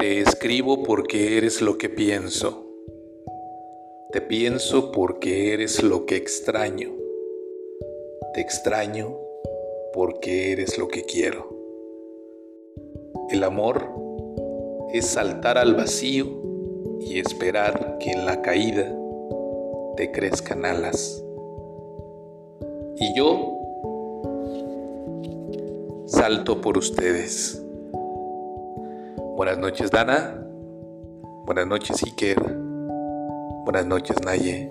Te escribo porque eres lo que pienso. Te pienso porque eres lo que extraño. Te extraño porque eres lo que quiero. El amor es saltar al vacío y esperar que en la caída te crezcan alas. Y yo salto por ustedes. Buenas noches, Dana. Buenas noches, Iker. Buenas noches, Naye.